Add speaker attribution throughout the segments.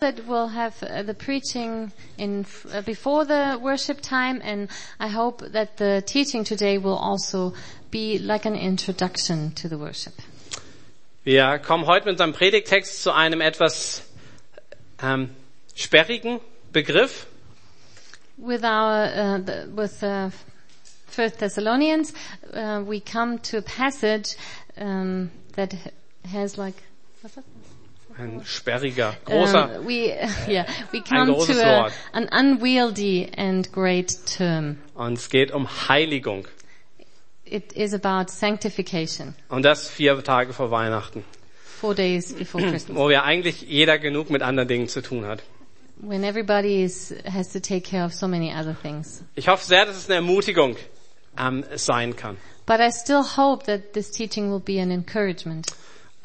Speaker 1: that we'll have uh, the preaching in uh, before the worship time and I hope that the teaching today will also be like an introduction to the worship.
Speaker 2: Wir kommen heute mit unserem Predigtext zu einem etwas ähm, sperrigen Begriff.
Speaker 1: With our uh, the, with uh, First Thessalonians, uh, we come to a passage um, that has like what's that?
Speaker 2: Ein sperriger, großer.
Speaker 1: Um, we yeah we
Speaker 2: Ein
Speaker 1: come
Speaker 2: großes
Speaker 1: to a,
Speaker 2: Wort.
Speaker 1: an unwieldy and great term.
Speaker 2: Und es geht um Heiligung.
Speaker 1: It is about sanctification.
Speaker 2: Und das vier Tage vor Weihnachten,
Speaker 1: Four days before Christmas,
Speaker 2: wo ja eigentlich jeder genug mit anderen Dingen zu tun hat.
Speaker 1: when everybody is has to take care of so many other things.
Speaker 2: Ich hoffe sehr, dass es eine Ermutigung ähm, sein kann.
Speaker 1: But I still hope that this teaching will be an encouragement.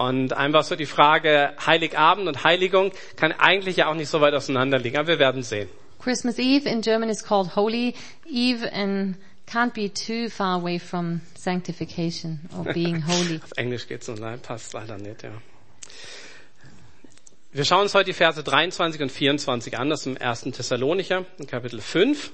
Speaker 2: Und einfach so die Frage Heiligabend und Heiligung kann eigentlich ja auch nicht so weit auseinander liegen, aber wir werden sehen.
Speaker 1: Christmas Eve in German is called Holy Eve and can't be too far away from sanctification or being holy.
Speaker 2: Auf Englisch geht's und nein, passt leider nicht, ja. Wir schauen uns heute die Verse 23 und 24 an, das ist im 1. Thessalonicher, in Kapitel 5.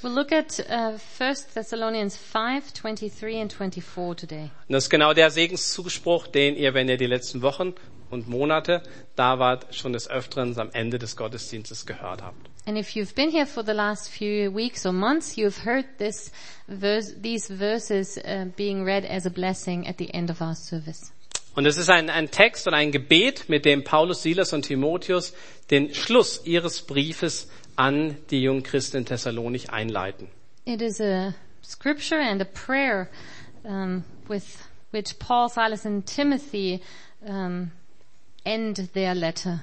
Speaker 1: We'll look at uh, 1 Thessalonians 5, 23 and 24 today.
Speaker 2: Und das ist genau der Segenszuspruch, den ihr, wenn ihr die letzten Wochen und Monate da wart, schon des Öfteren am Ende des Gottesdienstes gehört habt.
Speaker 1: And if you've been here for the last few weeks or months, you've heard this verse, these verses uh, being read as a blessing at the end of our service.
Speaker 2: Und es ist ein, ein Text und ein Gebet, mit dem Paulus, Silas und Timotheus den Schluss ihres Briefes an die jungen Christen in Thessalonich einleiten.
Speaker 1: It is a scripture and a prayer um, with which Paul, Silas, and Timothy um, end their letter.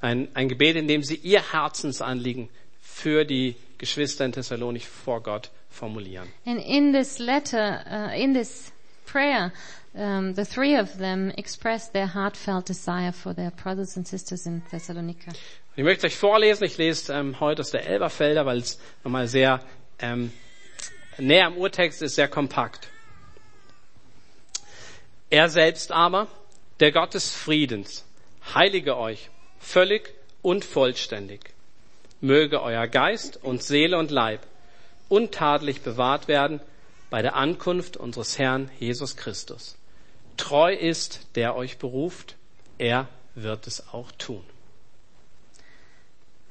Speaker 2: Ein, ein Gebet, in dem sie ihr Herzensanliegen für die Geschwister in Thessalonich vor Gott formulieren.
Speaker 1: And in this letter, uh, in this prayer, um, the three of them express their heartfelt desire for their brothers and sisters in Thessalonica.
Speaker 2: Ich möchte euch vorlesen, ich lese ähm, heute aus der Elberfelder, weil es nochmal sehr ähm, näher am Urtext ist, sehr kompakt. Er selbst aber, der Gott des Friedens, heilige euch völlig und vollständig. Möge euer Geist und Seele und Leib untadelig bewahrt werden bei der Ankunft unseres Herrn Jesus Christus. Treu ist, der euch beruft, er wird es auch tun.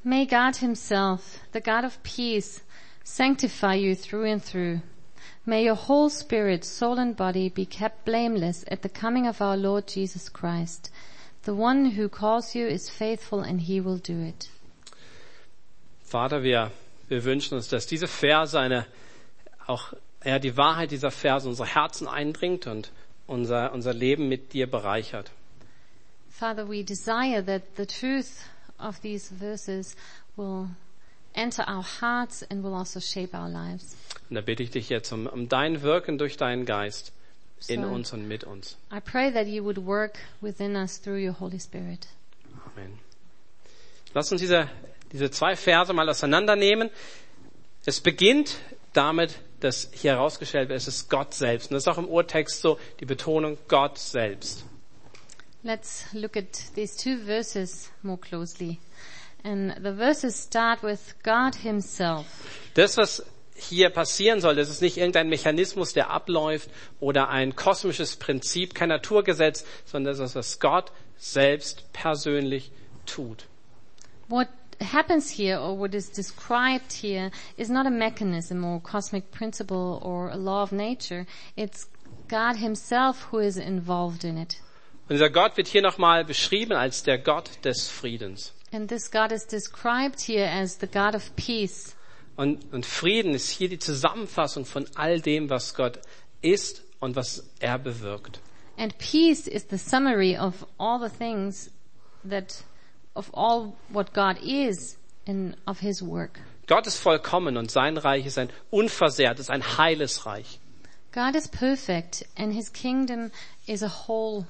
Speaker 1: May God himself, the God of peace, sanctify you through and through. May your whole spirit, soul and body be kept blameless at the coming of our Lord Jesus Christ. The one who calls you is faithful and he will do it.
Speaker 2: Vater, wir, wir wünschen uns, dass diese Verse eine, auch, ja, die Wahrheit dieser Verse unsere Herzen eindringt und unser, unser Leben mit dir bereichert.
Speaker 1: Father, we desire that the truth of these verses will enter our hearts and will also shape our lives.
Speaker 2: Und da bitte ich dich jetzt um, um dein Wirken durch deinen Geist in
Speaker 1: So-
Speaker 2: uns und mit uns.
Speaker 1: I pray that you would work within us through your Holy Spirit.
Speaker 2: Amen. Lass uns diese, diese zwei Verse mal auseinandernehmen. Es beginnt damit, dass hier herausgestellt wird, es ist Gott selbst. Und das ist auch im Urtext so, die Betonung Gott selbst.
Speaker 1: Let's look at these two verses more closely. And the verses start with God himself.
Speaker 2: Das, was hier passieren soll, das ist nicht irgendein Mechanismus, der abläuft oder ein kosmisches Prinzip, kein Naturgesetz, sondern das ist, was Gott selbst persönlich tut.
Speaker 1: What happens here or what is described here is not a mechanism or cosmic principle or a law of nature. It's God himself who is involved in it.
Speaker 2: Und dieser Gott wird hier nochmal beschrieben als der Gott des Friedens.
Speaker 1: And this God is described here as the God of peace.
Speaker 2: Und, und Frieden ist hier die Zusammenfassung von all dem, was Gott ist und was er bewirkt.
Speaker 1: And peace is the summary of all the things that, of all what God is and of His work.
Speaker 2: Gott ist vollkommen und sein Reich ist ein unversehrtes, ein heiles Reich.
Speaker 1: God is perfect and His kingdom is a whole,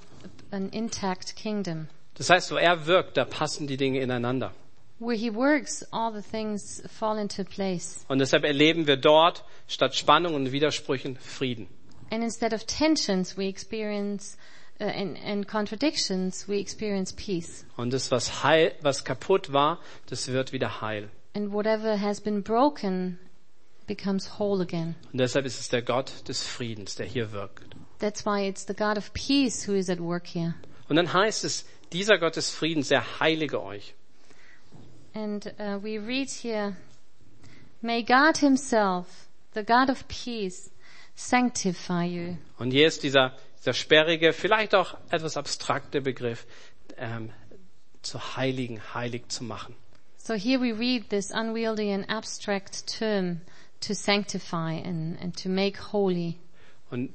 Speaker 1: an intact kingdom.
Speaker 2: Das heißt, wo er wirkt, da passen die Dinge ineinander.
Speaker 1: Where He works, all the things fall into place.
Speaker 2: Und deshalb erleben wir dort statt Spannung und Widersprüchen Frieden.
Speaker 1: And instead of tensions, we experience uh, in, in contradictions, we experience peace.
Speaker 2: Und das, was, heil, was kaputt war, das wird wieder heil.
Speaker 1: And whatever has been broken becomes whole again.
Speaker 2: Und deshalb ist es der Gott des Friedens, der hier wirkt.
Speaker 1: That's why it's the God of peace who is at work here.
Speaker 2: Und dann heißt es, dieser Gott des Friedens, der heilige euch.
Speaker 1: And uh, we read here, May God himself, the God of peace, sanctify you.
Speaker 2: Und hier ist dieser, dieser sperrige, vielleicht auch etwas abstrakte Begriff, ähm, zu heiligen, heilig zu machen.
Speaker 1: So here we read this unwieldy and abstract term to sanctify and, and to make holy.
Speaker 2: Und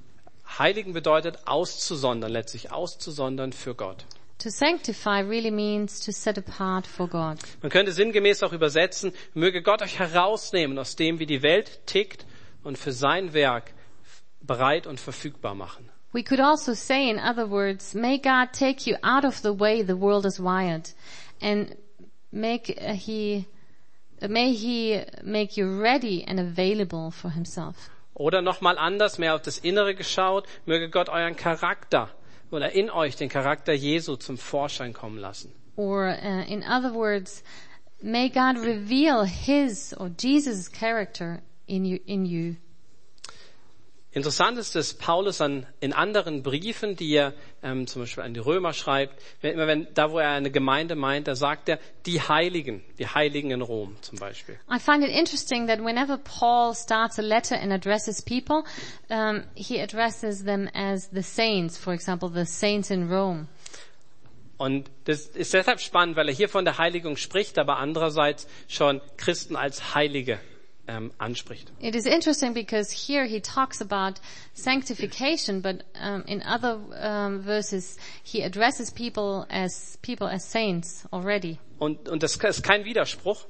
Speaker 2: heiligen bedeutet auszusondern, letztlich auszusondern für Gott.
Speaker 1: To sanctify really means to set apart for God.
Speaker 2: Man könnte sinngemäß auch übersetzen, möge Gott euch herausnehmen aus dem, wie die Welt tickt und für sein Werk bereit und verfügbar machen.
Speaker 1: We could also say, in other words, may God take you out of the way the world is wired and make uh, he, may he make you ready and available for himself.
Speaker 2: Oder nochmal anders, mehr auf das Innere geschaut, möge Gott euren Charakter oder in euch den Charakter Jesu zum Vorschein kommen lassen.
Speaker 1: Or uh, in other words, may God reveal his or Jesus' character in you, in you.
Speaker 2: Interessant ist, dass Paulus an, in anderen Briefen, die er ähm, zum Beispiel an die Römer schreibt, wenn, immer wenn, da wo er eine Gemeinde meint, da sagt er die Heiligen, die Heiligen in Rom zum Beispiel.
Speaker 1: I find it interesting that whenever Paul starts a letter and addresses people, um, he addresses them as the saints, for example, the saints in Rome.
Speaker 2: Und das ist deshalb spannend, weil er hier von der Heiligung spricht, aber andererseits schon Christen als Heilige ähm, anspricht.
Speaker 1: It is interesting because here he talks about sanctification, but um, in other um, verses he addresses people as people as saints already,
Speaker 2: Und, und das ist kein Widerspruch.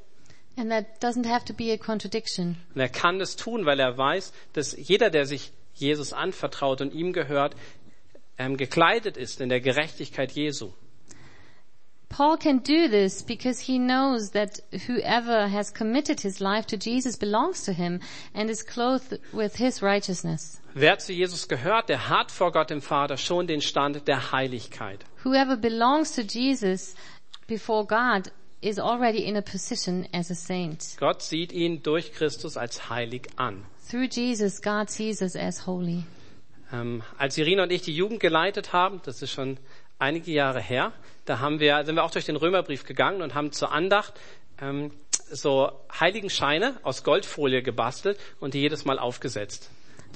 Speaker 1: and that doesn't have to be a contradiction.
Speaker 2: Und er kann das tun, weil er weiß, dass jeder, der sich Jesus anvertraut und ihm gehört, ähm, gekleidet ist in der Gerechtigkeit Jesu.
Speaker 1: Paul can do this because he knows that whoever has committed his life to Jesus belongs to him and is clothed with his righteousness.
Speaker 2: Wer zu Jesus gehört, der hat vor Gott dem Vater schon den Stand der Heiligkeit.
Speaker 1: Whoever belongs to Jesus before God is already in a position as a saint.
Speaker 2: Gott sieht ihn durch Christus als heilig an.
Speaker 1: Through Jesus, God sees us as holy.
Speaker 2: Ähm, als Irina und ich die Jugend geleitet haben, das ist schon einige Jahre her, da haben wir, sind wir auch durch den Römerbrief gegangen und haben zur Andacht ähm, so Heiligenscheine aus Goldfolie gebastelt und die jedes Mal aufgesetzt.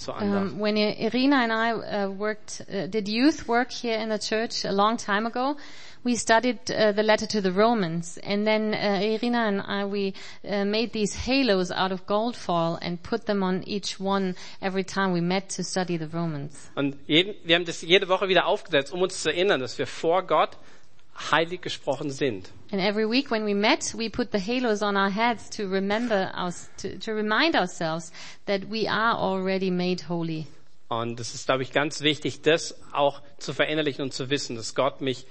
Speaker 1: Um, when Irina and I uh, worked, uh, did youth work here in the church a long time ago, we studied uh, the letter to the Romans, and then uh, Irina and I we uh, made these halos out of gold foil and put them on each one every time we met to study the Romans.
Speaker 2: Und jeden, wir haben das jede Woche wieder aufgesetzt, um uns zu erinnern, dass wir vor Gott heilig gesprochen sind.
Speaker 1: And every week when we met, we put the halos on our heads to remember us, to, to remind ourselves that we are already made holy.
Speaker 2: Und es ist, glaube ich, ganz wichtig, das auch zu verinnerlichen und zu wissen, dass Gott mich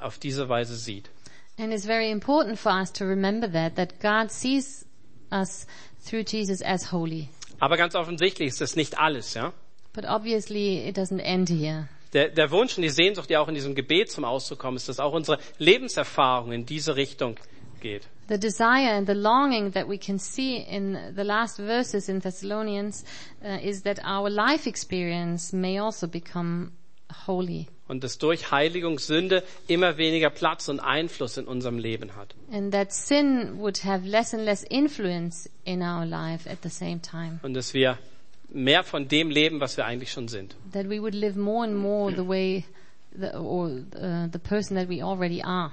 Speaker 2: auf diese Weise sieht.
Speaker 1: And it's very important for us to remember that, that God sees us through Jesus as holy.
Speaker 2: Aber ganz offensichtlich ist das nicht alles, ja.
Speaker 1: But obviously it doesn't end here.
Speaker 2: Der, der Wunsch und die Sehnsucht, die auch in diesem Gebet zum Ausdruck kommen, ist, dass auch unsere Lebenserfahrung in diese Richtung geht.
Speaker 1: The desire and the longing that we can see in the last verses in Thessalonians uh, is that our life experience may also become holy.
Speaker 2: Und dass durch Heiligung Sünde immer weniger Platz und Einfluss in unserem Leben hat.
Speaker 1: And that sin would have less and less influence in our life at the same time.
Speaker 2: Und dass wir mehr von dem leben, was wir eigentlich schon sind.
Speaker 1: That we would live more and more the way, the, or uh, the person that we already are.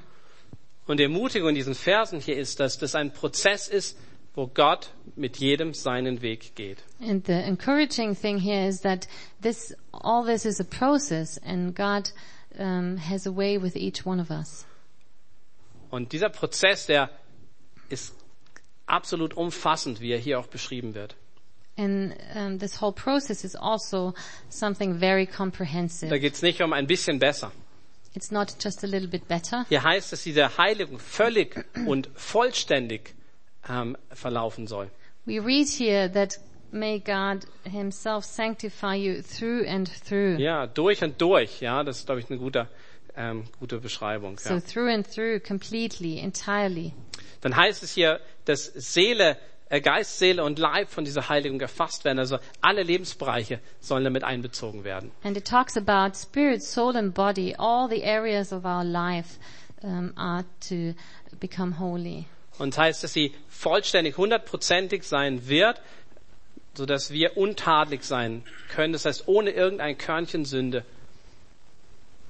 Speaker 2: Und die Ermutigung in diesen Versen hier ist, dass das ein Prozess ist, wo Gott mit jedem seinen Weg geht.
Speaker 1: And the encouraging thing here is that this, all this is a process and God um, has a way with each one of us.
Speaker 2: Und dieser Prozess, der ist absolut umfassend, wie er hier auch beschrieben wird.
Speaker 1: And um, this whole process is also something very
Speaker 2: Da
Speaker 1: comprehensive.
Speaker 2: geht es nicht um ein bisschen besser.
Speaker 1: It's not just a little bit better.
Speaker 2: Hier heißt, dass diese Heiligung völlig und vollständig ähm, verlaufen soll.
Speaker 1: We read here that may God himself sanctify you through and through.
Speaker 2: Ja, durch und durch. Ja, das ist, glaube ich, eine gute, ähm, gute Beschreibung.
Speaker 1: So
Speaker 2: Ja.
Speaker 1: through and through, completely, entirely.
Speaker 2: Dann heißt es hier, dass Seele, äh, Geist, Seele und Leib von dieser Heiligung erfasst werden. Also alle Lebensbereiche sollen damit einbezogen werden.
Speaker 1: And it talks about spirit, soul and body, all the areas of our life um, are to become holy.
Speaker 2: Und es heißt, dass sie vollständig, hundertprozentig sein wird, so dass wir untadelig sein können. Das heißt, ohne irgendein Körnchen Sünde.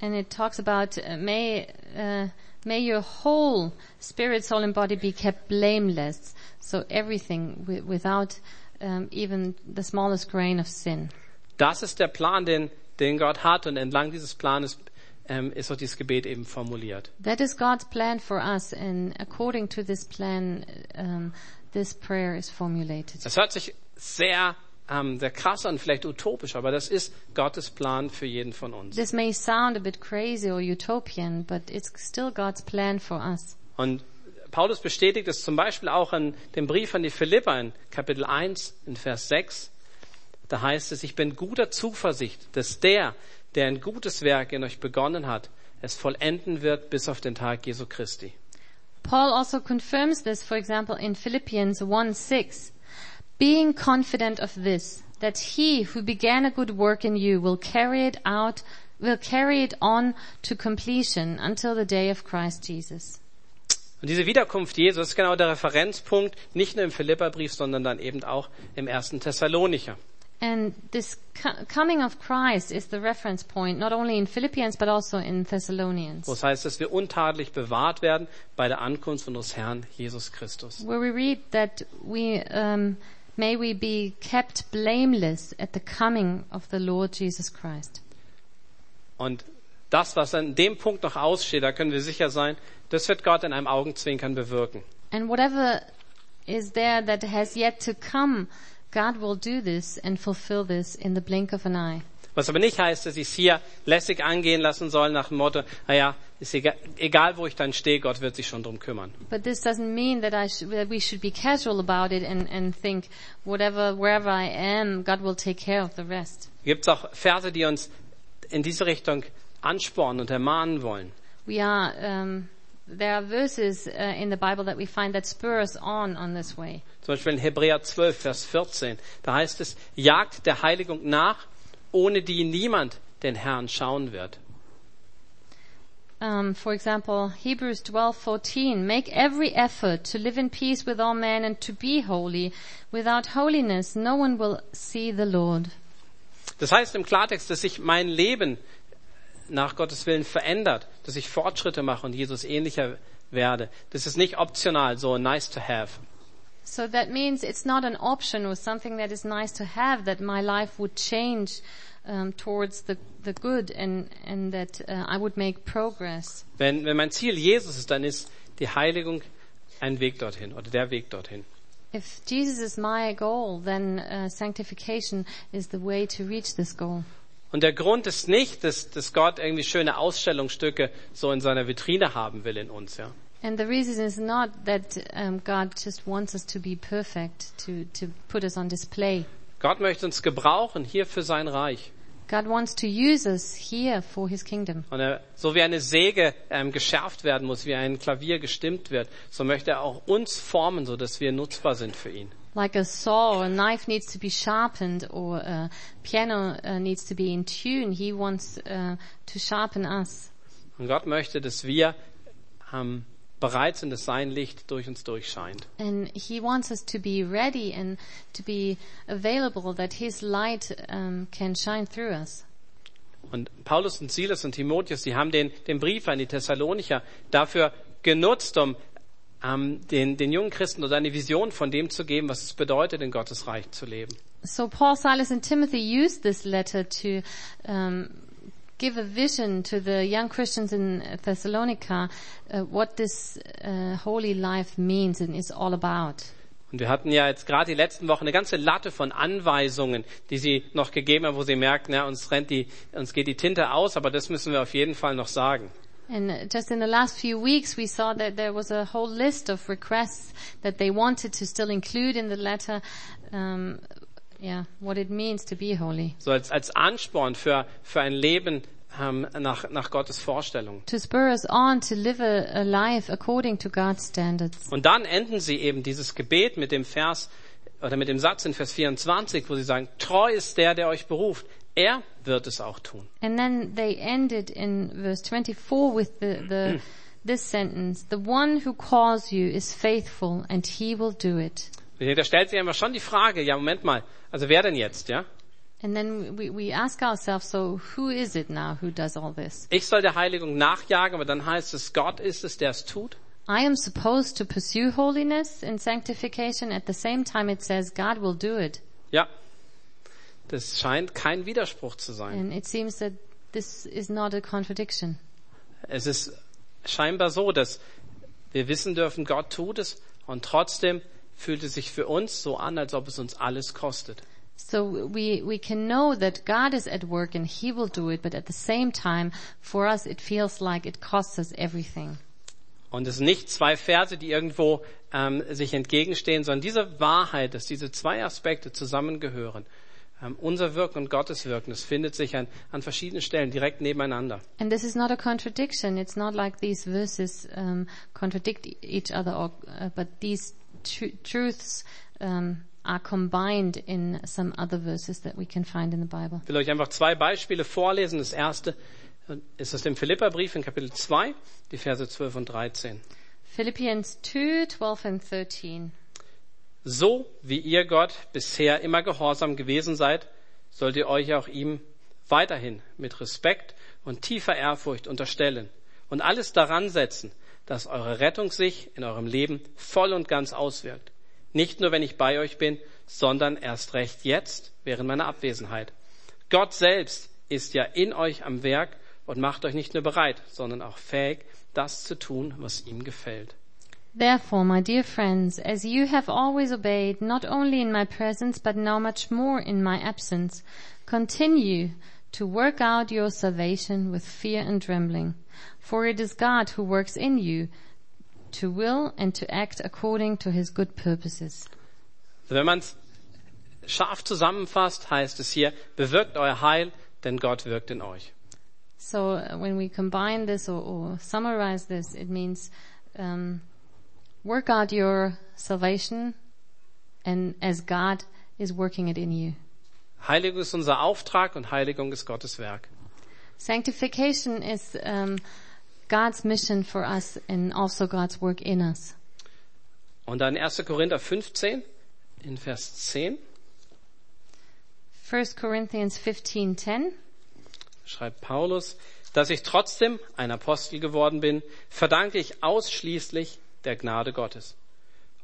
Speaker 1: And it talks about uh, may uh, may your whole spirit, soul, and body be kept blameless. So everything wi- without um, even the smallest grain of sin.
Speaker 2: Das ist der Plan, den, den Gott hat. Und entlang dieses Planes ähm, ist auch dieses Gebet eben formuliert.
Speaker 1: That is God's plan for us, and according to this plan, um, this prayer is formulated.
Speaker 2: Das hört sich sehr, ähm, sehr krass an, vielleicht utopisch, aber das ist Gottes Plan für jeden von uns.
Speaker 1: This may sound a bit crazy or utopian, but it's still God's plan for us.
Speaker 2: Und Paulus bestätigt es zum Beispiel auch in dem Brief an die Philipper in Kapitel 1 in Vers 6. Da heißt es, ich bin guter Zuversicht, dass der, der ein gutes Werk in euch begonnen hat, es vollenden wird bis auf den Tag Jesu Christi.
Speaker 1: Paul also confirms this, for example, in Philippians 1 6. Being confident of this, that he who began a good work in you will carry it out, will carry it on to completion until the day of Christ Jesus.
Speaker 2: Und diese Wiederkunft Jesu ist genau der Referenzpunkt, nicht nur im Philipperbrief, sondern dann eben auch im ersten Thessalonicher.
Speaker 1: And this co- coming of Christ is the reference point, not only in Philippians, but also in Thessalonians.
Speaker 2: Es heißt, dass wir untadelig bewahrt werden bei der Ankunft unseres Herrn Jesus Christus.
Speaker 1: where we read that we um, may we be kept blameless at the coming of the Lord Jesus Christ.
Speaker 2: Und das, was an dem Punkt noch aussteht, da können wir sicher sein, das wird Gott in einem Augenzwinkern bewirken.
Speaker 1: And whatever is there that has yet to come, God will do this and fulfill this in the blink of an eye.
Speaker 2: Was aber nicht heißt, dass ich es hier lässig angehen lassen soll nach dem Motto, naja, ist egal, egal wo ich dann stehe, Gott wird sich schon drum kümmern.
Speaker 1: But this doesn't mean that I sh- that we should be casual about it and, and think whatever, wherever I am, God will take care of the rest.
Speaker 2: Gibt es auch Verse, die uns in diese Richtung anspornen und ermahnen wollen.
Speaker 1: We are, um, there are verses uh, in the Bible that we find that spur us on on this way.
Speaker 2: Zum Beispiel in Hebräer 12, Vers 14. Da heißt es, jagt der Heiligung nach, ohne die niemand den Herrn schauen wird.
Speaker 1: Um, for example, Hebrews 12:14, make every effort to live in peace with all men and to be holy. Without holiness, no one will see the Lord.
Speaker 2: Das heißt im Klartext, dass sich mein Leben nach Gottes Willen verändert, dass ich Fortschritte mache und Jesus ähnlicher werde. Das ist nicht optional, so nice to have.
Speaker 1: So that means it's not an option or something that is nice to have that my life would change um, towards the the good and and that uh, I would make progress.
Speaker 2: Wenn, wenn mein Ziel Jesus ist, dann ist die Heiligung ein Weg dorthin oder der Weg dorthin.
Speaker 1: If Jesus is my goal, then uh, sanctification is the way to reach this goal.
Speaker 2: Und der Grund ist nicht, dass, dass Gott irgendwie schöne Ausstellungsstücke so in seiner Vitrine haben will in uns, ja.
Speaker 1: And the reason is not that um, God just wants us to be perfect, to, to put us on display.
Speaker 2: Gott möchte uns gebrauchen hier für sein Reich.
Speaker 1: God wants to use us here for His kingdom.
Speaker 2: Und er, so wie eine Säge ähm, geschärft werden muss, wie ein Klavier gestimmt wird, so möchte er auch uns formen, so dass wir nutzbar sind für ihn.
Speaker 1: Like a saw or a knife needs to be sharpened or a piano uh, needs to be in tune, He wants uh, to sharpen us.
Speaker 2: Und Gott möchte, dass wir ähm, bereit sind, dass sein Licht durch uns durchscheint.
Speaker 1: And He wants us to be ready and to be available that His light um, can shine through us.
Speaker 2: Und Paulus und Silas und Timotheus, die haben den, den Brief an die Thessalonicher dafür genutzt, um ähm, den, den jungen Christen oder eine Vision von dem zu geben, was es bedeutet, in Gottes Reich zu leben.
Speaker 1: So Paul, Silas, and Timothy used this letter to um, give a vision to the young Christians in Thessalonica uh, what this uh, holy life means and is all about.
Speaker 2: Und wir hatten ja jetzt gerade die letzten Wochen eine ganze Latte von Anweisungen, die sie noch gegeben haben, wo sie merken, ja, uns rennt die, uns geht die Tinte aus, aber das müssen wir auf jeden Fall noch sagen.
Speaker 1: And just in the last few weeks, we saw that there was a whole list of requests that they wanted to still include in the letter, um, yeah, what it means to be holy.
Speaker 2: So als, als Ansporn für, für ein Leben ähm, nach, nach Gottes Vorstellung.
Speaker 1: To spur us on to live a, a life according to God's standards.
Speaker 2: Und dann enden sie eben dieses Gebet mit dem Vers oder mit dem Satz in Vers 24, wo sie sagen, treu ist der, der euch beruft. Er wird es auch tun.
Speaker 1: And then they ended in verse 24 with the, the this sentence, the one who calls you is faithful and he will do it.
Speaker 2: Da stellt sich einfach schon die Frage, ja Moment mal, also wer denn jetzt, ja?
Speaker 1: And then we, we ask ourselves, so who is it now who does all this?
Speaker 2: Ich soll der Heiligung nachjagen, aber dann heißt es, Gott ist es, der es tut.
Speaker 1: I am supposed to pursue holiness and sanctification. At the same time, it says God will do it.
Speaker 2: Ja, das scheint kein Widerspruch zu sein.
Speaker 1: And it seems that this is not a contradiction.
Speaker 2: Es ist scheinbar so, dass wir wissen dürfen, Gott tut es und trotzdem fühlt es sich für uns so an, als ob es uns alles kostet.
Speaker 1: So we, we can know that God is at work and He will do it, but at the same time, for us, it feels like it costs us everything.
Speaker 2: Und es sind nicht zwei Verse, die irgendwo ähm, sich entgegenstehen, sondern diese Wahrheit, dass diese zwei Aspekte zusammengehören, unser Wirken und Gottes Wirken, das findet sich an, an verschiedenen Stellen direkt nebeneinander.
Speaker 1: And this is not a contradiction. It's not like these verses um, contradict each other, or, uh, but these tr- truths um, are combined in some other verses that we can find in the Bible.
Speaker 2: Ich will euch einfach zwei Beispiele vorlesen. Das erste äh, ist aus dem Philipperbrief in Kapitel 2, die Verse 12 und 13.
Speaker 1: Philippians 2, 12 and 13.
Speaker 2: So wie ihr Gott bisher immer gehorsam gewesen seid, sollt ihr euch auch ihm weiterhin mit Respekt und tiefer Ehrfurcht unterstellen und alles daran setzen, dass eure Rettung sich in eurem Leben voll und ganz auswirkt. Nicht nur, wenn ich bei euch bin, sondern erst recht jetzt, während meiner Abwesenheit. Gott selbst ist ja in euch am Werk und macht euch nicht nur bereit, sondern auch fähig, das zu tun, was ihm gefällt.
Speaker 1: Therefore, my dear friends, as you have always obeyed, not only in my presence, but now much more in my absence, continue to work out your salvation with fear and trembling. For it is God who works in you to will and to act according to his good purposes.
Speaker 2: Wenn man es scharf zusammenfasst, heißt es hier, bewirkt euer Heil, denn Gott wirkt in euch.
Speaker 1: So uh, when we combine this or, or summarize this, it means um, work out your salvation, and as God is working it in you.
Speaker 2: Heiligung ist unser Auftrag und Heiligung ist Gottes Werk.
Speaker 1: Sanctification is um, God's mission for us and also God's work in us.
Speaker 2: Und dann 1. Korinther 15 in Vers 10
Speaker 1: 1 Corinthians 15:10
Speaker 2: schreibt Paulus, dass ich trotzdem ein Apostel geworden bin, verdanke ich ausschließlich der Gnade Gottes.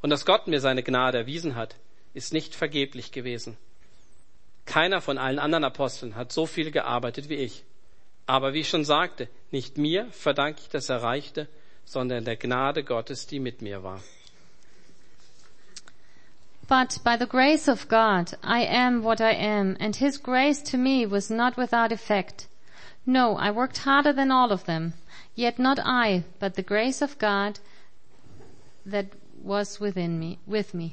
Speaker 2: Und dass Gott mir seine Gnade erwiesen hat, ist nicht vergeblich gewesen. Keiner von allen anderen Aposteln hat so viel gearbeitet wie ich. Aber wie ich schon sagte, nicht mir verdanke ich das Erreichte, sondern der Gnade Gottes, die mit mir war.
Speaker 1: But by the grace of God I am what I am and his grace to me was not without effect. No, I worked harder than all of them. Yet not I, but the grace of God that was within me, with me.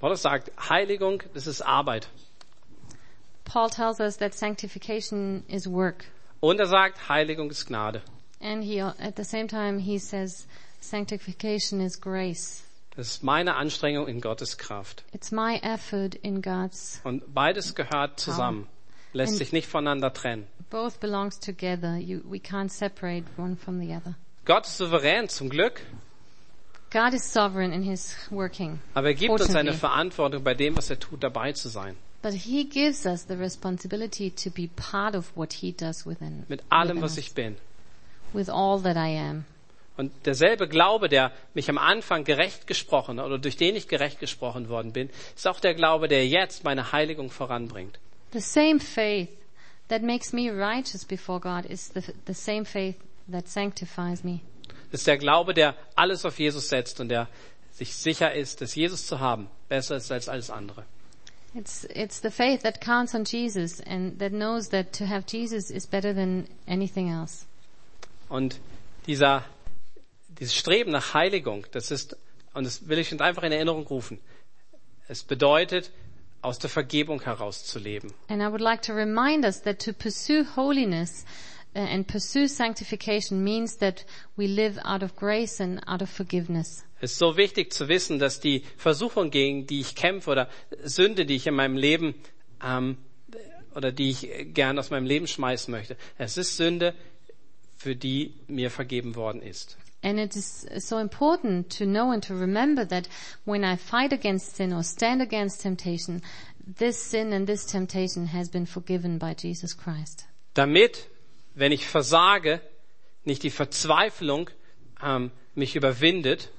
Speaker 2: Paulus sagt, Heiligung, das ist Arbeit.
Speaker 1: Paul tells us that sanctification is work.
Speaker 2: Und er sagt, Heiligung ist Gnade.
Speaker 1: And he, at the same time, he says sanctification is grace.
Speaker 2: Das ist meine Anstrengung in Gottes Kraft.
Speaker 1: It's my effort in God's,
Speaker 2: Und beides gehört zusammen, lässt
Speaker 1: Und-
Speaker 2: sich nicht voneinander trennen.
Speaker 1: both belongs together. You, we can't separate one from the other.
Speaker 2: Gott ist souverän, zum Glück,
Speaker 1: God is sovereign in his working.
Speaker 2: aber er gibt uns eine. Verantwortung, bei dem, was er tut, dabei zu sein.
Speaker 1: But he gives us the responsibility to be part of what he does within,
Speaker 2: Mit allem,
Speaker 1: within
Speaker 2: was
Speaker 1: us,
Speaker 2: ich bin.
Speaker 1: with all that I am.
Speaker 2: Und derselbe Glaube, der mich am Anfang gerecht gesprochen oder durch den ich gerecht gesprochen worden bin, ist auch der Glaube, der jetzt meine Heiligung voranbringt.
Speaker 1: The same faith that makes me righteous before God is the, the same faith that sanctifies me.
Speaker 2: Das ist der Glaube, der alles auf Jesus setzt und der sich sicher ist, dass Jesus zu haben besser ist als alles andere.
Speaker 1: It's, it's the faith that counts on Jesus and that knows that to have Jesus is better than anything else.
Speaker 2: Und dieser, dieses Streben nach Heiligung, das ist, und das will ich uns einfach in Erinnerung rufen. Es bedeutet, aus der Vergebung heraus zu leben.
Speaker 1: And I would like to remind us that to pursue holiness and pursue sanctification means that we live out of grace and out of forgiveness.
Speaker 2: Es ist so wichtig zu wissen, dass die Versuchung, gegen die ich kämpfe oder Sünde, die ich in meinem Leben ähm, oder die ich gern aus meinem Leben schmeißen möchte, es ist Sünde, für die mir vergeben worden ist.
Speaker 1: And it is so important to know and to remember that when I fight against sin or stand against temptation, this sin and this temptation has been forgiven by Jesus Christ.
Speaker 2: Damit, wenn ich versage, nicht die Verzweiflung ähm, mich überwindet,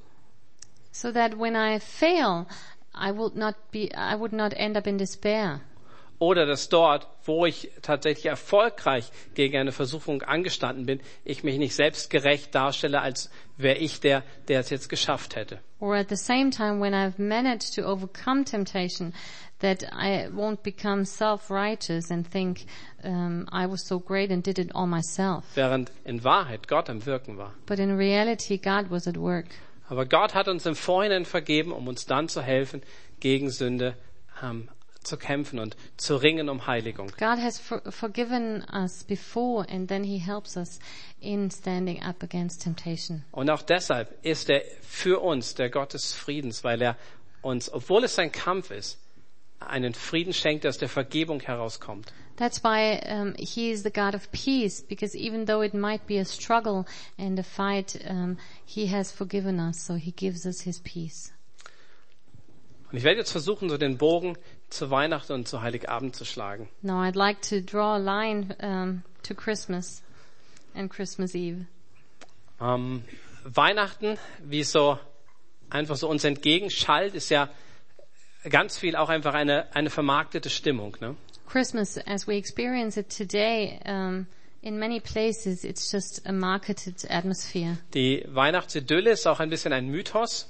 Speaker 1: So that when I fail, I would not be, I would not end up in despair.
Speaker 2: oder dass dort, wo ich tatsächlich erfolgreich gegen eine Versuchung angestanden bin, ich mich nicht selbstgerecht darstelle, als wäre ich der, der es jetzt geschafft hätte.
Speaker 1: Or at the same time when I've managed to overcome temptation, that I won't become self-righteous and think um, I was so great and did it all myself.
Speaker 2: Während in Wahrheit Gott am Wirken war.
Speaker 1: But in reality, God was at work.
Speaker 2: Aber Gott hat uns im Vorhinein vergeben, um uns dann zu helfen, gegen Sünde ähm, zu kämpfen und zu ringen um Heiligung.
Speaker 1: God has for- forgiven us before and then he helps us in standing up against temptation.
Speaker 2: Und auch deshalb ist er für uns der Gott des Friedens, weil er uns, obwohl es ein Kampf ist, einen Frieden schenkt, der aus der Vergebung herauskommt.
Speaker 1: That's why um, he is the God of peace, because even though it might be a struggle and a fight, um, he has forgiven us, so he gives us his peace.
Speaker 2: Und ich werde jetzt versuchen, so den Bogen zu Weihnachten und zu Heiligabend zu schlagen.
Speaker 1: Now I'd like to draw a line um, to Christmas and Christmas Eve.
Speaker 2: Ähm, Weihnachten, wie es so einfach so uns entgegenschallt, ist ja ganz viel auch einfach eine, eine vermarktete Stimmung. Ne?
Speaker 1: Christmas, as we experience it today, um, in many places, it's just a marketed atmosphere.
Speaker 2: Die Weihnachtsidylle ist auch ein bisschen ein Mythos.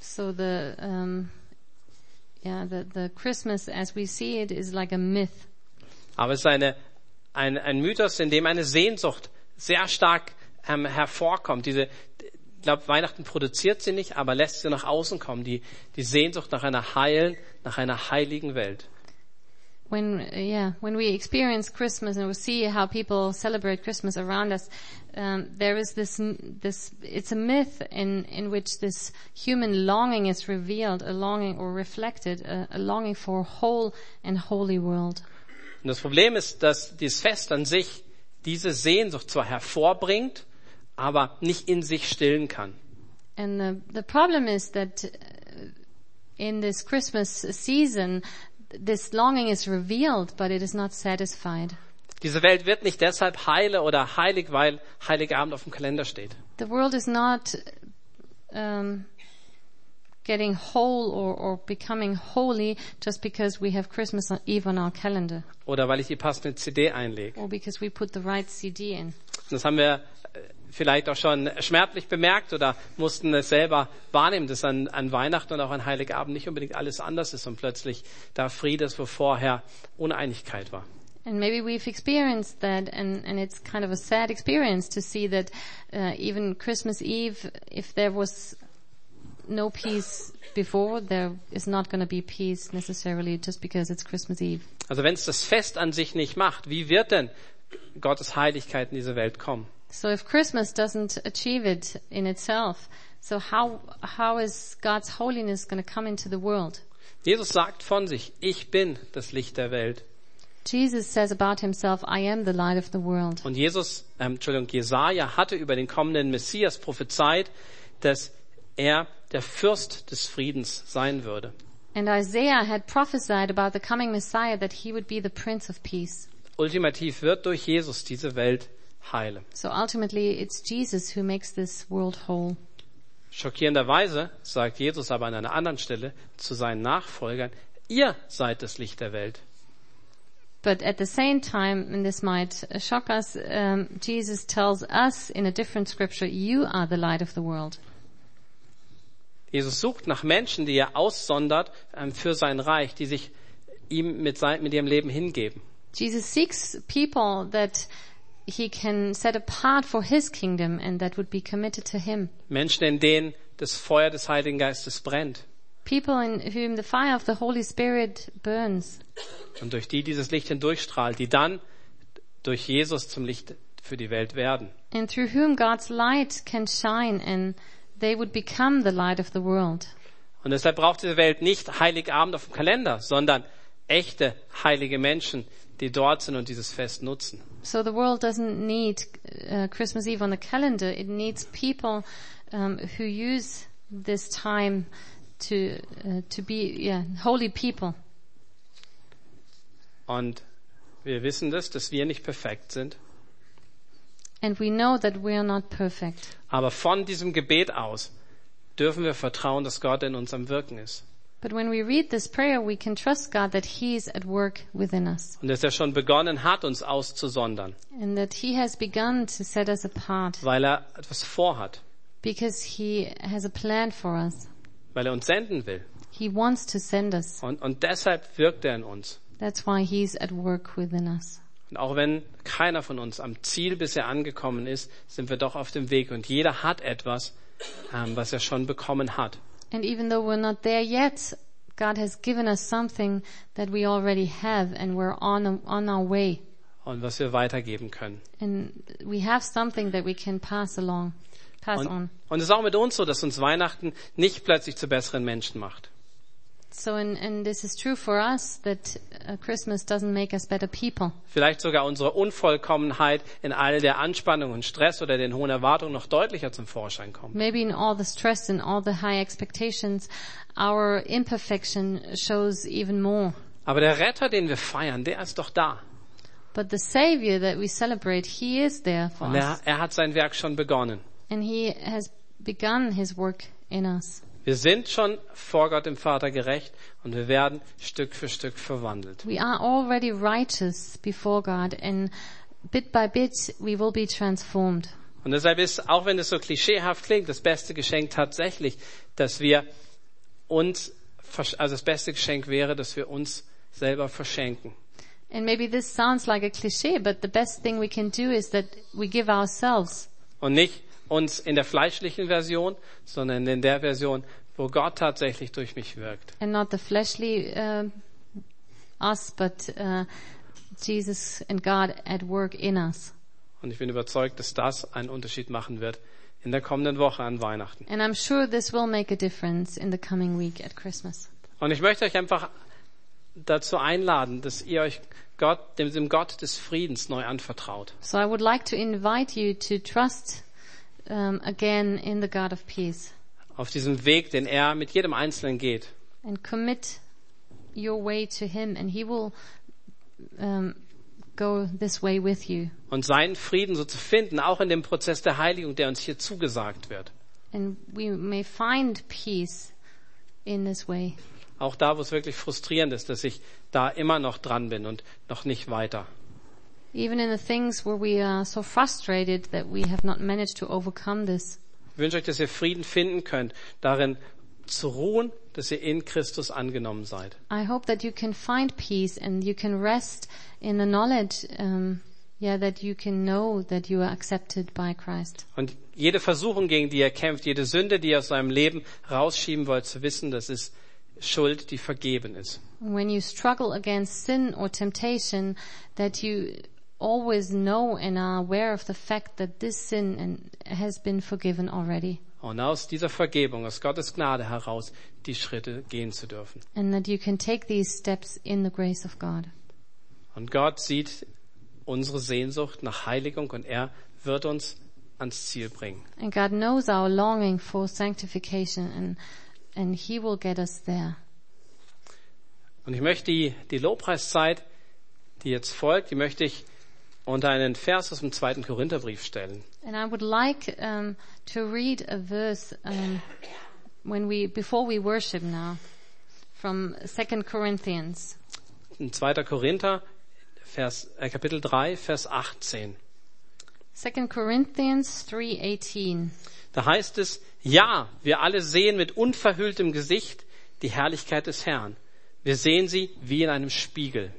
Speaker 1: So the um, yeah, the the Christmas as we see it is like a myth.
Speaker 2: Aber es ist eine, ein, ein Mythos, in dem eine Sehnsucht sehr stark ähm, hervorkommt. Diese, ich glaube, Weihnachten produziert sie nicht, aber lässt sie nach außen kommen. Die, die Sehnsucht nach einer heilen, nach einer heiligen Welt.
Speaker 1: When yeah, when we experience Christmas and we see how people celebrate Christmas around us, um, there is this this it's a myth in in which this human longing is revealed, a longing or reflected, a, a longing for a whole and holy world.
Speaker 2: Und das Problem ist, dass dieses Fest an sich diese Sehnsucht zwar hervorbringt, aber nicht in sich stillen kann.
Speaker 1: And the the problem is that uh, in this Christmas season, this longing is revealed, but it is not satisfied.
Speaker 2: Diese Welt wird nicht deshalb heile oder heilig, weil Heiligabend auf dem Kalender steht.
Speaker 1: The world is not um, getting whole or, or becoming holy just because we have Christmas Eve on our calendar
Speaker 2: Oder weil ich die passende CD einlege.
Speaker 1: or because we put the right CD in.
Speaker 2: Das haben wir äh, vielleicht auch schon schmerzlich bemerkt oder mussten es selber wahrnehmen, dass an, an Weihnachten und auch an Heiligabend nicht unbedingt alles anders ist und plötzlich da Friede ist, wo vorher Uneinigkeit war.
Speaker 1: And maybe we've experienced that, and, and it's kind of a sad experience to see that uh, even Christmas Eve, if there was no peace before, there is not going to be peace necessarily just because it's Christmas Eve.
Speaker 2: Also wenn es das Fest an sich nicht macht, wie wird denn Gottes Heiligkeit in diese Welt kommen?
Speaker 1: So if Christmas doesn't achieve it in itself, so how how is God's holiness going to come into the world?
Speaker 2: Jesus sagt von sich, ich bin das Licht der Welt.
Speaker 1: Jesus says about himself, I am the light of the world.
Speaker 2: Und Jesus, ähm, Entschuldigung, Jesaja hatte über den kommenden Messias prophezeit, dass er der Fürst des Friedens sein würde.
Speaker 1: And Isaiah had prophesied about the coming Messiah that he would be the Prince of Peace.
Speaker 2: Ultimativ wird durch Jesus diese Welt heile.
Speaker 1: So ultimately, it's Jesus who makes this world whole.
Speaker 2: Schockierenderweise sagt Jesus aber an einer anderen Stelle zu seinen Nachfolgern, ihr seid das Licht der Welt.
Speaker 1: But at the same time, and this might shock us, um, Jesus tells us in a different scripture, you are the light of the world.
Speaker 2: Jesus sucht nach Menschen, die er aussondert ähm, für sein Reich, die sich ihm mit, sein, mit ihrem Leben hingeben.
Speaker 1: Jesus seeks people that he can set apart for his kingdom and that would be committed to him.
Speaker 2: Menschen, in denen das Feuer des Heiligen Geistes brennt.
Speaker 1: People in whom the fire of the Holy Spirit burns.
Speaker 2: und durch die dieses Licht hindurchstrahlt, die dann durch Jesus zum Licht für die Welt werden.
Speaker 1: And through whom God's light can shine and they would become the light of the world.
Speaker 2: Und deshalb braucht diese Welt nicht Heiligabend auf dem Kalender, sondern echte heilige Menschen, die dort sind und dieses Fest nutzen.
Speaker 1: So the world doesn't need uh, Christmas Eve on the calendar. It needs people um, who use this time to uh, to be yeah, holy people.
Speaker 2: Und wir wissen das, dass wir nicht perfekt sind.
Speaker 1: And we know that we are not perfect.
Speaker 2: Aber von diesem Gebet aus dürfen wir vertrauen, dass Gott in uns am Wirken ist.
Speaker 1: But when we read this prayer, we can trust God that He's at work within us
Speaker 2: Und dass er schon begonnen hat, uns auszusondern,
Speaker 1: and that He has begun to set us apart
Speaker 2: weil er etwas vorhat,
Speaker 1: because He has a plan for us.
Speaker 2: weil er uns senden will.
Speaker 1: He wants to send us.
Speaker 2: Und, und deshalb wirkt er in uns.
Speaker 1: That's why He's at work within us.
Speaker 2: Und auch wenn keiner von uns am Ziel bisher angekommen ist, sind wir doch auf dem Weg. Und jeder hat etwas, ähm, was er schon bekommen hat.
Speaker 1: And even though we're not there yet, God has given us something that we already have and we're on, on our way.
Speaker 2: Und was wir weitergeben können.
Speaker 1: And we have something that we can pass along, pass
Speaker 2: Und,
Speaker 1: on.
Speaker 2: und es ist auch mit uns so, dass uns Weihnachten nicht plötzlich zu besseren Menschen macht.
Speaker 1: So, and, and this is true for us that uh, Christmas doesn't make us better people.
Speaker 2: Vielleicht sogar unsere Unvollkommenheit in all der Anspannung und Stress oder den hohen Erwartungen noch deutlicher zum Vorschein kommt.
Speaker 1: Maybe in all the stress and all the high expectations, our imperfection shows even more.
Speaker 2: Aber der Retter, den wir feiern, der ist doch da.
Speaker 1: But the Savior that we celebrate, He is there for
Speaker 2: er,
Speaker 1: us.
Speaker 2: er hat sein Werk schon begonnen.
Speaker 1: And He has begun His work in us.
Speaker 2: Wir sind schon vor Gott dem Vater gerecht und wir werden Stück für Stück verwandelt.
Speaker 1: We are already righteous before God and bit by bit we will be transformed.
Speaker 2: Und deshalb ist, auch wenn es so klischeehaft klingt, das beste Geschenk tatsächlich, dass wir uns, also das beste Geschenk wäre, dass wir uns selber verschenken.
Speaker 1: And maybe this sounds like a cliche, but the best thing we can do is that we give ourselves
Speaker 2: Und nicht uns in der fleischlichen Version, sondern in der Version, wo Gott tatsächlich durch mich wirkt.
Speaker 1: and not the fleshly uh, us, but uh, Jesus and God at work in us.
Speaker 2: Und ich bin überzeugt, dass das einen Unterschied machen wird in der kommenden Woche an Weihnachten.
Speaker 1: And I'm sure this will make a difference in the coming week at Christmas.
Speaker 2: Und ich möchte euch einfach dazu einladen, dass ihr euch Gott, dem, dem Gott des Friedens neu anvertraut.
Speaker 1: So I would like to invite you to trust um, again in the God of peace
Speaker 2: Auf diesem Weg, den er mit jedem Einzelnen geht.
Speaker 1: and commit your way to Him, and He will um, go this way with you.
Speaker 2: Und seinen Frieden so zu finden, auch in dem Prozess der Heiligung, der uns hier zugesagt wird.
Speaker 1: And we may find peace in this way.
Speaker 2: Auch da, wo es wirklich frustrierend ist, dass ich da immer noch dran bin und noch nicht weiter.
Speaker 1: Even in the things where we are so frustrated that we have not managed to overcome this.
Speaker 2: Ich wünsche euch, dass ihr Frieden finden könnt, darin zu ruhen, dass ihr in Christus angenommen seid.
Speaker 1: I hope that you can find peace and you can rest in the knowledge, um, yeah, that you can know that you are accepted by Christ.
Speaker 2: Und jede Versuchung, gegen die ihr kämpft, jede Sünde, die ihr aus eurem Leben rausschieben wollt, zu wissen, das ist Schuld, die vergeben ist.
Speaker 1: When you struggle against sin or temptation, that you always know and are aware of the fact that this sin has been forgiven already.
Speaker 2: Und aus dieser Vergebung, aus Gottes Gnade heraus, die Schritte gehen zu dürfen.
Speaker 1: And that you can take these steps in the grace of God.
Speaker 2: Und Gott sieht unsere Sehnsucht nach Heiligung und er wird uns ans Ziel bringen.
Speaker 1: And God knows our longing for sanctification and, and He will get us there.
Speaker 2: Und ich möchte die, die Lobpreiszeit, die jetzt folgt, die möchte ich unter einen Vers aus dem zweiten Korintherbrief stellen.
Speaker 1: And I would like um, to read a verse um, when we before we worship now from 2 Corinthians.
Speaker 2: In 2. Korinther, Vers, äh, Kapitel 3, Vers 18.
Speaker 1: 2 Corinthians 3:18.
Speaker 2: Da heißt es, ja, wir alle sehen mit unverhülltem Gesicht die Herrlichkeit des Herrn. Wir sehen sie wie in einem Spiegel.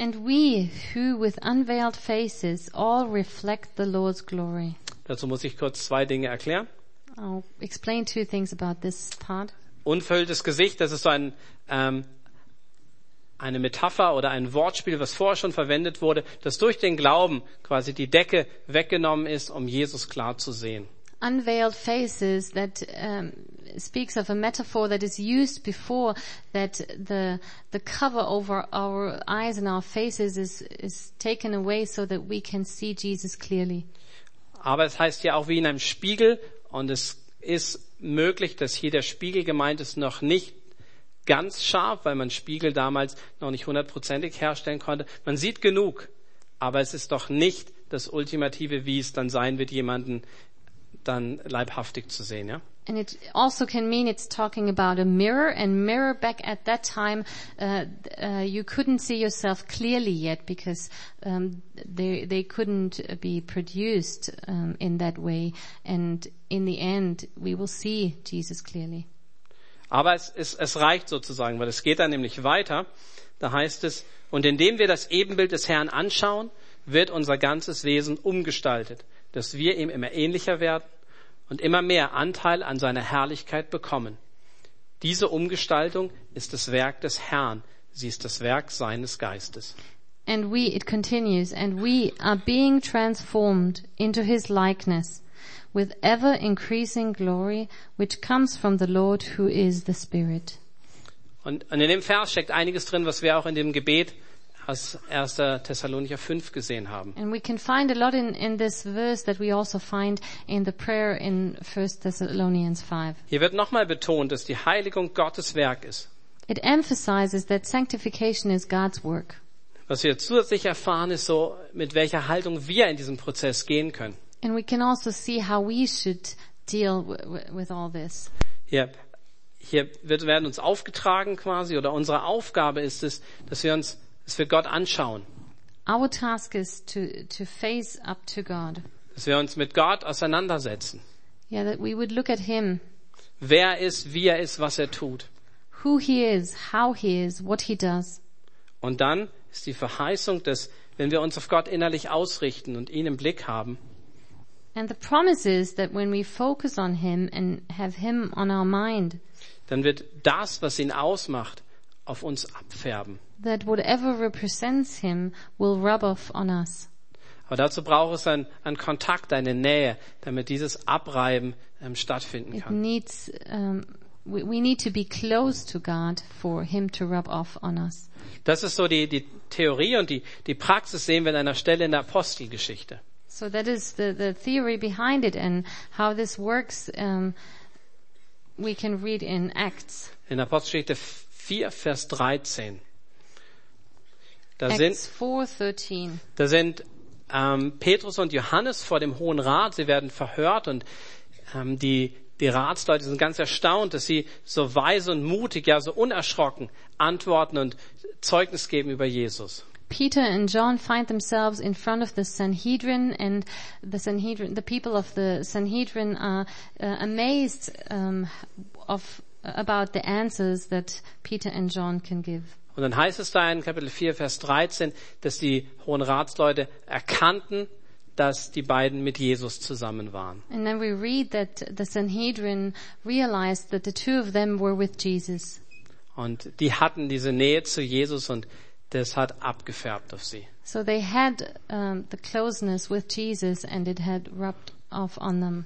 Speaker 1: And we who with unveiled faces all reflect the Lord's glory.
Speaker 2: Dazu muss ich kurz zwei Dinge erklären.
Speaker 1: I'll explain two things about this part.
Speaker 2: unverhülltes Gesicht, das ist so ein, ähm, eine Metapher oder ein Wortspiel, was vorher schon verwendet wurde, dass durch den Glauben quasi die Decke weggenommen ist, um Jesus klar zu sehen.
Speaker 1: Unveiled faces that um, speaks of a metaphor that is used before that the the cover over our eyes and our faces is is taken away so that we can see Jesus clearly.
Speaker 2: Aber es heißt ja auch wie in einem Spiegel und es ist möglich, dass hier der Spiegel gemeint ist noch nicht ganz scharf, weil man Spiegel damals noch nicht hundertprozentig herstellen konnte. Man sieht genug, aber es ist doch nicht das Ultimative, wie es dann sein wird, jemanden dann leibhaftig zu sehen, ja?
Speaker 1: And it also can mean it's talking about a mirror and mirror back at that time, uh, uh, you couldn't see yourself clearly yet because um, they, they couldn't be produced um, in that way. And in the end, we will see Jesus clearly.
Speaker 2: Aber es, es, es reicht sozusagen, weil es geht dann nämlich weiter. Da heißt es, und indem wir das Ebenbild des Herrn anschauen, wird unser ganzes Wesen umgestaltet, dass wir ihm immer ähnlicher werden und immer mehr Anteil an seiner Herrlichkeit bekommen. Diese Umgestaltung ist das Werk des Herrn, sie ist das Werk seines Geistes.
Speaker 1: And we, it continues, and we are being transformed into his likeness with ever increasing glory, which comes from the Lord who is the Spirit.
Speaker 2: Und, und in dem Vers steckt einiges drin, was wir auch in dem Gebet aus 1. Thessalonicher 5 gesehen haben.
Speaker 1: And we can find a lot in, in this verse that we also find in the prayer in 1 Thessalonians 5.
Speaker 2: Hier wird nochmal betont, dass die Heiligung Gottes Werk ist.
Speaker 1: It emphasizes that sanctification is God's work.
Speaker 2: Was wir zusätzlich erfahren, ist so, mit welcher Haltung wir in diesem Prozess gehen können.
Speaker 1: And we can also see how we should deal with all this.
Speaker 2: Hier, hier wird, werden uns aufgetragen quasi, oder unsere Aufgabe ist es, dass wir uns, dass wir Gott anschauen,
Speaker 1: Our task is to, to face up to God.
Speaker 2: dass wir uns mit Gott auseinandersetzen.
Speaker 1: Yeah, that we would look at Him,
Speaker 2: Wer er ist, wie er ist, was er tut.
Speaker 1: who He is, how He is, what He does.
Speaker 2: Und dann ist die Verheißung, dass wenn wir uns auf Gott innerlich ausrichten und ihn im Blick haben,
Speaker 1: And the promise is that when we focus on Him and have Him on our mind,
Speaker 2: dann wird das, was ihn ausmacht, auf uns abfärben.
Speaker 1: That whatever represents Him will rub off on us.
Speaker 2: Aber dazu braucht es einen, einen Kontakt, eine Nähe, damit dieses Abreiben ähm, stattfinden
Speaker 1: It
Speaker 2: kann.
Speaker 1: needs, um, we, we need to be close to God for Him to rub off on us.
Speaker 2: Das ist so die, die Theorie und die, die Praxis sehen wir an einer Stelle in der Apostelgeschichte.
Speaker 1: So that is the, the theory behind it and how this works. Um, we can read in Acts,
Speaker 2: In Apostelgeschichte 4, Vers 13. Da
Speaker 1: Acts
Speaker 2: sind,
Speaker 1: 4:13.
Speaker 2: da sind ähm, Petrus und Johannes vor dem Hohen Rat. Sie werden verhört und ähm, die, die Ratsleute sind ganz erstaunt, dass sie so weise und mutig, ja so unerschrocken antworten und Zeugnis geben über Jesus.
Speaker 1: Peter and John find themselves in front of the Sanhedrin, and the Sanhedrin, the people of the Sanhedrin are uh, amazed um, of about the answers that Peter and John can give.
Speaker 2: Und dann heißt es da in Kapitel 4, Vers 13, dass die Hohen Ratsleute erkannten, dass die beiden mit Jesus zusammen waren.
Speaker 1: And then we read that the Sanhedrin realized that the two of them were with Jesus.
Speaker 2: Und die hatten diese Nähe zu Jesus und das hat abgefärbt auf sie.
Speaker 1: So they had um, the closeness with Jesus, and it had rubbed off on them.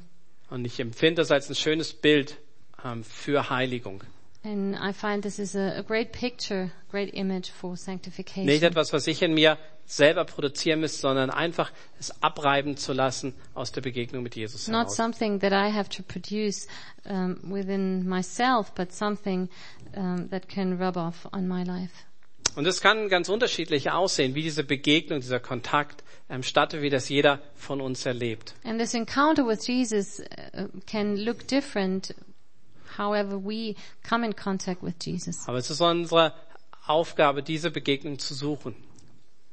Speaker 2: Und ich empfinde das als ein schönes Bild ähm, für Heiligung.
Speaker 1: And I find this is a, a great picture, great image for sanctification.
Speaker 2: Nicht etwas, was ich in mir selber produzieren müsste, sondern einfach es abreiben zu lassen aus der Begegnung mit Jesus
Speaker 1: Not
Speaker 2: heraus.
Speaker 1: something that I have to produce um, within myself, but something um, that can rub off on my life.
Speaker 2: Und es kann ganz unterschiedlich aussehen, wie diese Begegnung, dieser Kontakt ähm, statte, wie das jeder von uns erlebt.
Speaker 1: And this encounter with Jesus uh, can look different however we come in contact with Jesus.
Speaker 2: Aber es ist unsere Aufgabe, diese Begegnung zu suchen.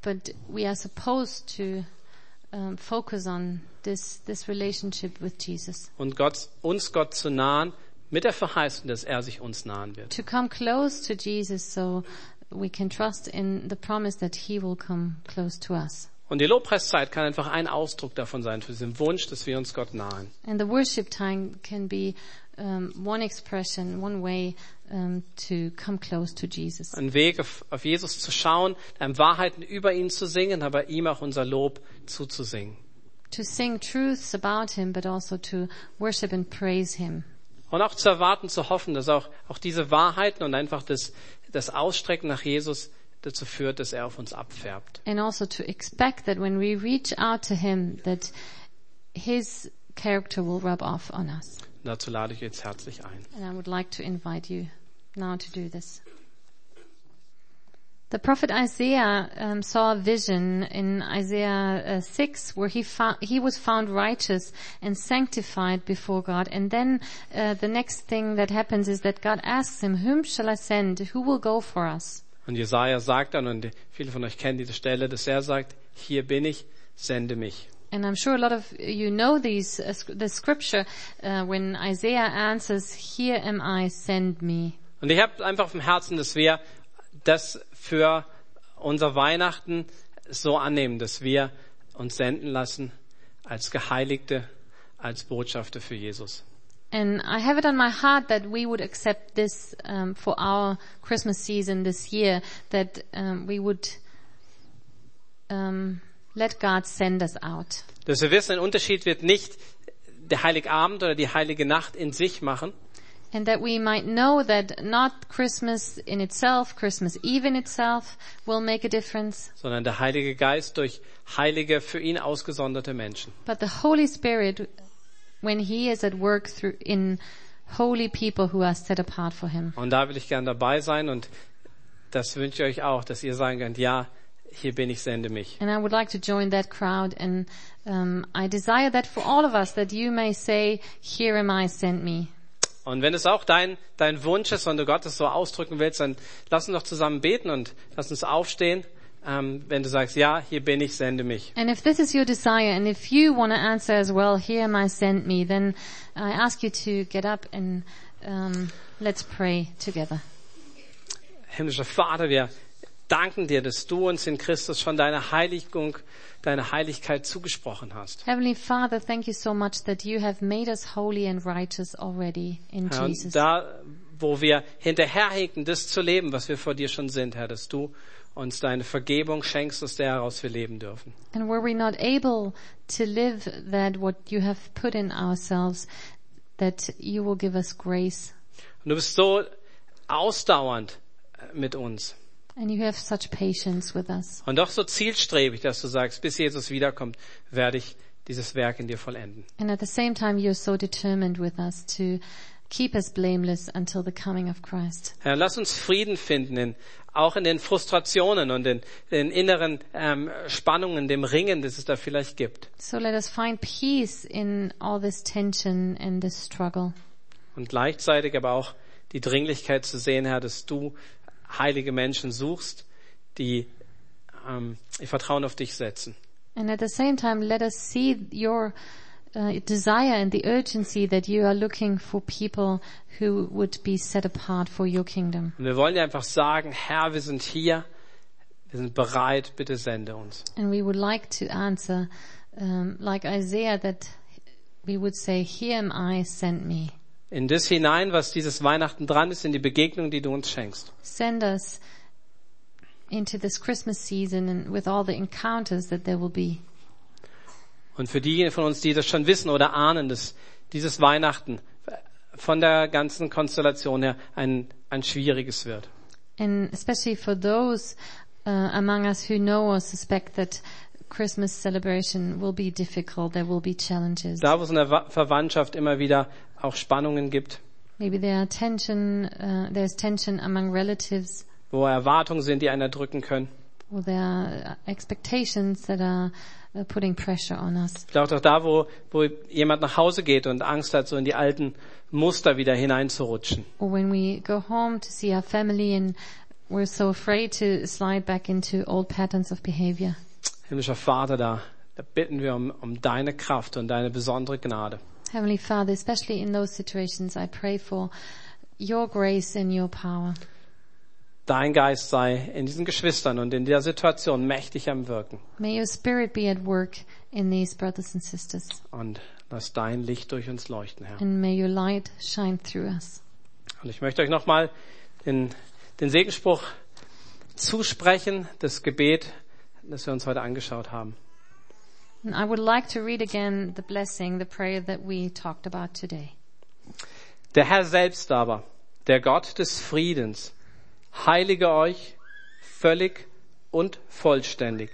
Speaker 1: But we are supposed to um, focus on this, this relationship with Jesus.
Speaker 2: Und Gott, uns Gott zu nahen, mit der Verheißung, dass er sich uns nahen wird.
Speaker 1: To come close to Jesus so we can trust in the promise that he will come close to us.
Speaker 2: Und die Lobpreiszeit kann einfach ein Ausdruck davon sein, für diesen Wunsch, dass wir uns Gott nahen.
Speaker 1: And the worship time can be um, one expression, one way um, to come close to Jesus.
Speaker 2: Ein Weg, auf, auf Jesus zu schauen, ähm, Wahrheiten über ihn zu singen, aber ihm auch unser Lob zuzusingen.
Speaker 1: To sing truths about him, but also to worship and praise him.
Speaker 2: Und auch zu erwarten, zu hoffen, dass auch, auch diese Wahrheiten und einfach das, das Ausstrecken nach Jesus dazu führt, dass er auf uns abfärbt.
Speaker 1: And also to expect that when we reach out to him, that his character will rub off on us.
Speaker 2: Und dazu lade ich jetzt herzlich ein.
Speaker 1: And I would like to invite you now to do this. The prophet Isaiah um, saw a vision in Isaiah uh, 6 where he found, he was found righteous and sanctified before God. And then uh, the next thing that happens is that God asks him, whom shall I send? Who will go for us?
Speaker 2: Und Jesaja sagt dann, und viele von euch kennen diese Stelle, dass er sagt, hier bin ich, sende mich.
Speaker 1: And I'm sure a lot of you know these, uh, sc- the scripture uh, when Isaiah answers, here am I, send me.
Speaker 2: Und ich habe einfach dem Herzen, dass wir das für unser Weihnachten so annehmen, dass wir uns senden lassen als Geheiligte, als Botschafter für Jesus.
Speaker 1: And I have it on my heart that we would accept this um, for our Christmas season this year, that um, we would um, let God send us out.
Speaker 2: Dass wir wissen, ein Unterschied wird nicht der Heiligabend oder die heilige Nacht in sich machen,
Speaker 1: And that we might know that not Christmas in itself, Christmas Eve in itself will make a difference,
Speaker 2: sondern der Heilige Geist durch heilige, für ihn ausgesonderte Menschen.
Speaker 1: but the Holy Spirit, when He is at work through in holy people who are set apart for Him.
Speaker 2: Und da will ich gern dabei sein und das wünsche ich euch auch, dass ihr sagen könnt, ja, hier bin ich, sende mich.
Speaker 1: And I would like to join that crowd and um, I desire that for all of us, that you may say, here am I, send me.
Speaker 2: Und wenn es auch dein, dein Wunsch ist und du Gott so ausdrücken willst, dann lass uns doch zusammen beten und lass uns aufstehen, ähm, wenn du sagst, ja, hier bin ich, sende mich.
Speaker 1: And if this is your desire and if you want to answer as well, here am I, send me, then I ask you to get up and um, let's pray together.
Speaker 2: Himmlischer Vater, wir danken dir, dass du uns in Christus schon deine Heiligung, deine Heiligkeit zugesprochen hast.
Speaker 1: Heavenly Father, thank you so much that you have made us holy and righteous already in
Speaker 2: Herr,
Speaker 1: Jesus.
Speaker 2: und da, wo wir hinterherhinken, das zu leben, was wir vor dir schon sind, Herr, dass du uns deine Vergebung schenkst, aus der heraus wir leben dürfen.
Speaker 1: And were we not able to live that what you have put in ourselves, that you will give us grace.
Speaker 2: Und du bist so ausdauernd äh, mit uns.
Speaker 1: And you have such patience with us.
Speaker 2: Und doch so zielstrebig, dass du sagst, bis Jesus wiederkommt, werde ich dieses Werk in dir vollenden.
Speaker 1: And at the same time, you're so determined with us to keep us blameless until the coming of Christ.
Speaker 2: Herr, lass uns Frieden finden, in, auch in den Frustrationen und in den inneren ähm, Spannungen, dem Ringen, das es da vielleicht gibt.
Speaker 1: So let us find peace in all this tension and this struggle.
Speaker 2: Und gleichzeitig aber auch die Dringlichkeit zu sehen, Herr, dass du heilige Menschen suchst, die ähm, ihr Vertrauen auf dich setzen.
Speaker 1: And at the same time, let us see your uh, desire and the urgency that you are looking for people who would be set apart for your kingdom.
Speaker 2: Und wir wollen dir einfach sagen, Herr, wir sind hier, wir sind bereit, bitte sende uns.
Speaker 1: And we would like to answer, um, like Isaiah, that we would say, here am I, send me.
Speaker 2: In das hinein, was dieses Weihnachten dran ist, in die Begegnung, die du uns schenkst.
Speaker 1: Send us into this Christmas season and with all the encounters that there will be.
Speaker 2: Und für diejenigen von uns, die das schon wissen oder ahnen, dass dieses Weihnachten von der ganzen Konstellation her ein, ein schwieriges wird.
Speaker 1: And especially for those uh, among us who know or suspect that Christmas celebration will be difficult, there will be challenges.
Speaker 2: Da, wo es in der Wa- Verwandtschaft immer wieder auch Spannungen gibt,
Speaker 1: Maybe there are tension, uh, there's tension among relatives,
Speaker 2: wo Erwartungen sind, die einen erdrücken können.
Speaker 1: or there are expectations that are uh, putting pressure on us.
Speaker 2: Vielleicht auch da, wo, wo jemand nach Hause geht und Angst hat, so in die alten Muster wieder hineinzurutschen.
Speaker 1: Or when we go home to see our family and we're so afraid to slide back into old patterns of behavior.
Speaker 2: Himmlischer Vater, da, da bitten wir um, um deine Kraft und deine besondere Gnade.
Speaker 1: Heavenly Father, especially in those situations, I pray for your grace and your power.
Speaker 2: Dein Geist sei in diesen Geschwistern und in der Situation mächtig am Wirken.
Speaker 1: May your spirit be at work in these brothers and sisters.
Speaker 2: Und Lass dein Licht durch uns leuchten, Herr.
Speaker 1: and may your light shine through us.
Speaker 2: Und ich möchte euch nochmal den, den Segensspruch zusprechen, das Gebet, das wir uns heute angeschaut haben.
Speaker 1: I would like to read again the blessing, the prayer that we talked about today.
Speaker 2: Der Herr selbst aber, der Gott des Friedens, heilige euch völlig und vollständig.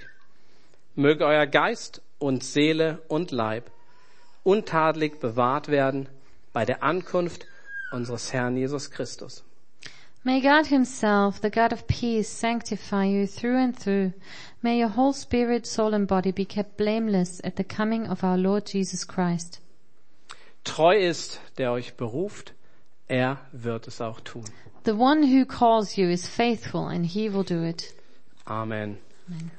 Speaker 2: Möge euer Geist und Seele und Leib untadelig bewahrt werden bei der Ankunft unseres Herrn Jesus Christus.
Speaker 1: May God himself, the God of peace, sanctify you through and through. May your whole spirit, soul and body be kept blameless at the coming of our Lord Jesus Christ.
Speaker 2: Treu ist, der euch beruft, er wird es auch tun.
Speaker 1: The one who calls you is faithful and he will do it.
Speaker 2: Amen.
Speaker 1: Amen.